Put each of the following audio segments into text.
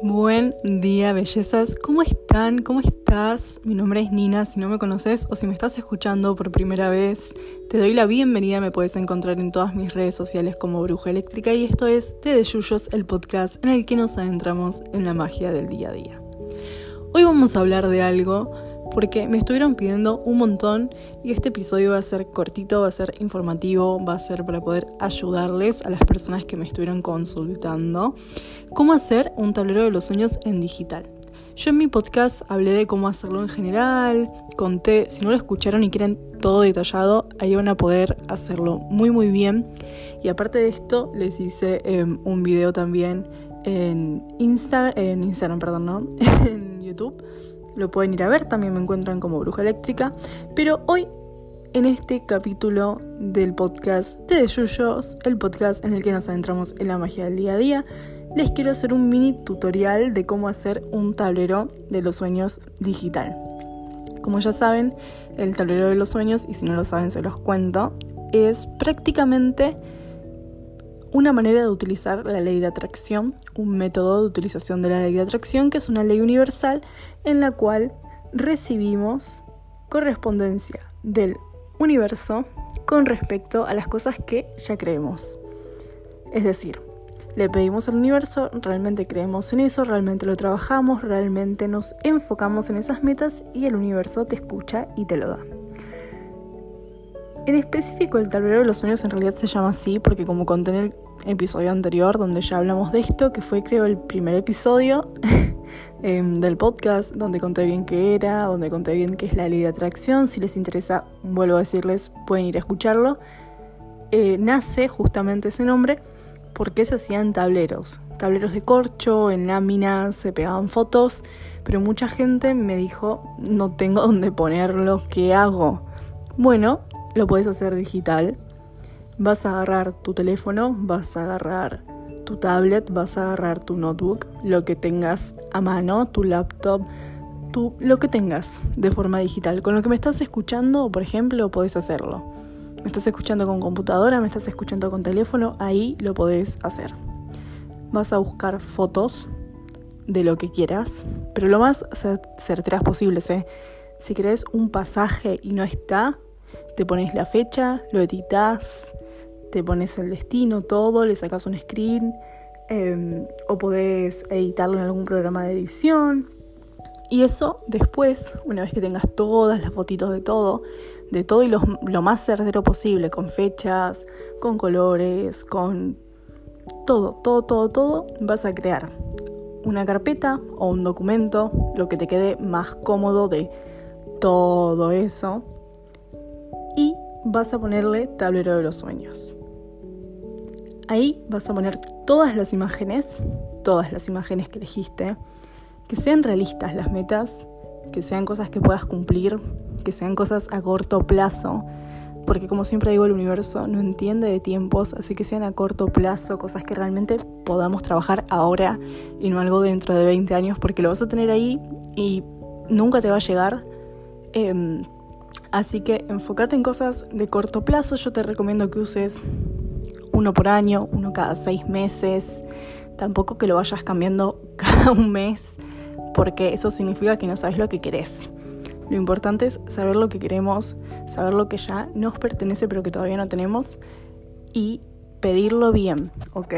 Buen día, bellezas. ¿Cómo están? ¿Cómo estás? Mi nombre es Nina. Si no me conoces o si me estás escuchando por primera vez, te doy la bienvenida. Me puedes encontrar en todas mis redes sociales como Bruja Eléctrica y esto es Te de Yuyos, el podcast en el que nos adentramos en la magia del día a día. Hoy vamos a hablar de algo porque me estuvieron pidiendo un montón y este episodio va a ser cortito, va a ser informativo, va a ser para poder ayudarles a las personas que me estuvieron consultando cómo hacer un tablero de los sueños en digital. Yo en mi podcast hablé de cómo hacerlo en general, conté, si no lo escucharon y quieren todo detallado, ahí van a poder hacerlo muy muy bien. Y aparte de esto, les hice em, un video también en, Insta en Instagram, perdón, ¿no? en YouTube lo pueden ir a ver, también me encuentran como Bruja Eléctrica. Pero hoy, en este capítulo del podcast de Yuyos, el podcast en el que nos adentramos en la magia del día a día, les quiero hacer un mini tutorial de cómo hacer un tablero de los sueños digital. Como ya saben, el tablero de los sueños, y si no lo saben se los cuento, es prácticamente una manera de utilizar la ley de atracción, un método de utilización de la ley de atracción que es una ley universal en la cual recibimos correspondencia del universo con respecto a las cosas que ya creemos. Es decir, le pedimos al universo, realmente creemos en eso, realmente lo trabajamos, realmente nos enfocamos en esas metas y el universo te escucha y te lo da. En específico, el tablero de los sueños en realidad se llama así porque como conté en el episodio anterior donde ya hablamos de esto, que fue creo el primer episodio em, del podcast, donde conté bien qué era, donde conté bien qué es la ley de atracción, si les interesa, vuelvo a decirles, pueden ir a escucharlo. Eh, nace justamente ese nombre porque se hacían tableros, tableros de corcho, en láminas, se pegaban fotos, pero mucha gente me dijo, no tengo dónde ponerlo, ¿qué hago? Bueno, lo puedes hacer digital. Vas a agarrar tu teléfono, vas a agarrar tu tablet, vas a agarrar tu notebook, lo que tengas a mano, tu laptop, tu, lo que tengas de forma digital. Con lo que me estás escuchando, por ejemplo, podés hacerlo. Me estás escuchando con computadora, me estás escuchando con teléfono, ahí lo podés hacer. Vas a buscar fotos de lo que quieras, pero lo más certeras posible. ¿eh? Si querés un pasaje y no está, te pones la fecha, lo editas, te pones el destino, todo, le sacas un screen em, o podés editarlo en algún programa de edición. Y eso después, una vez que tengas todas las fotitos de todo, de todo y lo, más certero posible, con fechas, con colores, con todo, todo, todo, todo, vas a crear una carpeta o un documento, lo que te quede más cómodo de todo eso vas a ponerle tablero de los sueños. Ahí vas a poner todas las imágenes, todas las imágenes que elegiste, que sean realistas las metas, que sean cosas que puedas cumplir, que sean cosas a corto plazo, porque como siempre digo, el universo no entiende de tiempos, así que sean a corto plazo, cosas que realmente podamos trabajar ahora y no algo dentro de 20 años, porque lo vas a tener ahí y nunca te va a llegar. Em, Así que enfócate en cosas de corto plazo. Yo te recomiendo que uses uno por año, uno cada seis meses. Tampoco que lo vayas cambiando cada un mes, porque eso significa que no sabes lo que querés. Lo importante es saber lo que queremos, saber lo que ya nos pertenece pero que todavía no tenemos y pedirlo bien, ¿ok?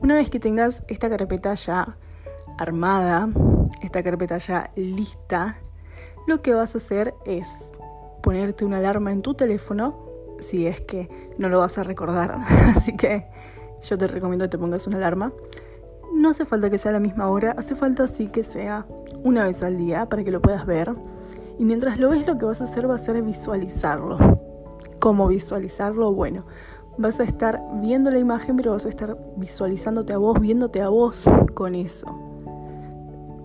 Una vez que tengas esta carpeta ya armada, esta carpeta ya lista, lo que vas a hacer es ponerte una alarma en tu teléfono, si es que no lo vas a recordar, así que yo te recomiendo que te pongas una alarma. No hace falta que sea a la misma hora, hace falta sí que sea una vez al día para que lo puedas ver. Y mientras lo ves lo que vas a hacer va a ser visualizarlo. ¿Cómo visualizarlo? Bueno, vas a estar viendo la imagen, pero vas a estar visualizándote a vos, viéndote a vos con eso.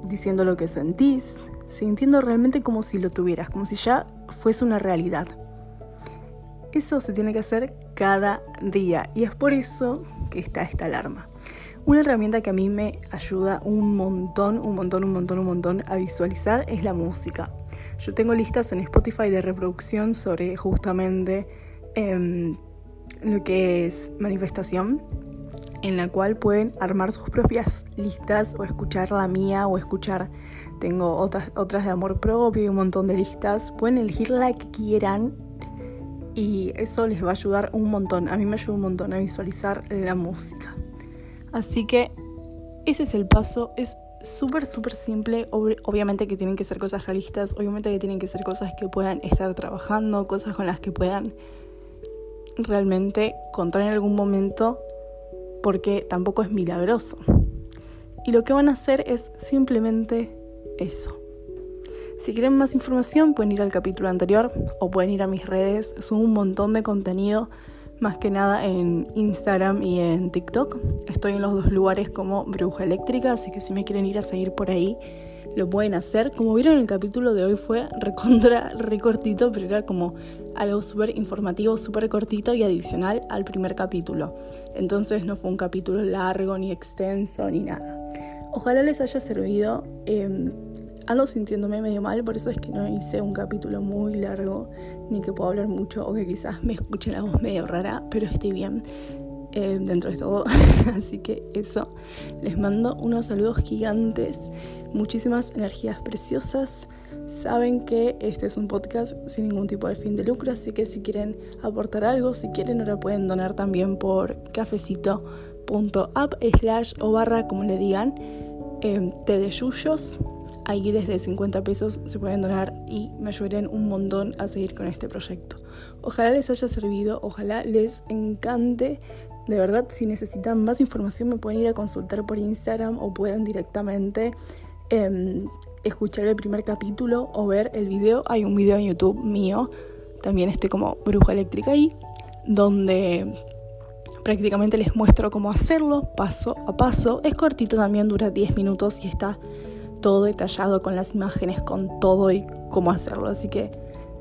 Diciendo lo que sentís, sintiendo realmente como si lo tuvieras, como si ya fuese una realidad. Eso se tiene que hacer cada día y es por eso que está esta alarma. Una herramienta que a mí me ayuda un montón, un montón, un montón, un montón a visualizar es la música. Yo tengo listas en Spotify de reproducción sobre justamente em, lo que es manifestación en la cual pueden armar sus propias listas o escuchar la mía o escuchar, tengo otras, otras de amor propio y un montón de listas, pueden elegir la que quieran y eso les va a ayudar un montón, a mí me ayuda un montón a visualizar la música. Así que ese es el paso, es súper, súper simple. obviamente que tienen que ser cosas realistas, obviamente que tienen que ser cosas que puedan estar trabajando, cosas con las que puedan realmente contar en algún momento, porque tampoco es milagroso. Y lo que van a hacer es simplemente eso. Si quieren más información pueden ir al capítulo anterior o pueden ir a mis redes, subo un montón de contenido más que nada en Instagram y en TikTok. Estoy en los dos lugares como Bruja Eléctrica, así que si me quieren ir a seguir por ahí, lo pueden hacer. Como vieron, el capítulo de hoy fue recontra, recortito, pero era como algo súper informativo, súper cortito y adicional al primer capítulo. Entonces no fue un capítulo largo, ni extenso, ni nada. Ojalá les haya servido. Em, ando sintiéndome medio mal, por eso es que no hice un capítulo muy largo, ni que pueda hablar mucho, o que quizás me escuche la voz medio rara, pero estoy bien eh, dentro de todo. Así que eso, les mando unos saludos gigantes, muchísimas energías preciosas. Saben que este es un podcast sin ningún tipo de fin de lucro, así que si quieren aportar algo, si quieren ahora pueden donar también por cafecito.app slash o barra, como le digan, eh, té de yuyos Ahí desde 50 pesos se pueden donar y me ayuden un montón a seguir con este proyecto. Ojalá les haya servido, ojalá les encante. De verdad, si necesitan más información me pueden ir a consultar por Instagram o pueden directamente em, escuchar el primer capítulo o ver el video. Hay un video en YouTube mío, también estoy como bruja eléctrica ahí, donde prácticamente les muestro cómo hacerlo paso a paso. Es cortito también, dura 10 minutos y está todo detallado con las imágenes, con todo y cómo hacerlo. Así que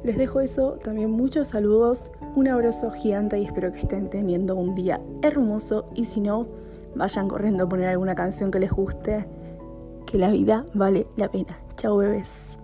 les dejo eso, también muchos saludos, un abrazo gigante y espero que estén teniendo un día hermoso y si no, vayan corriendo a poner alguna canción que les guste, que la vida vale la pena. Chao bebés.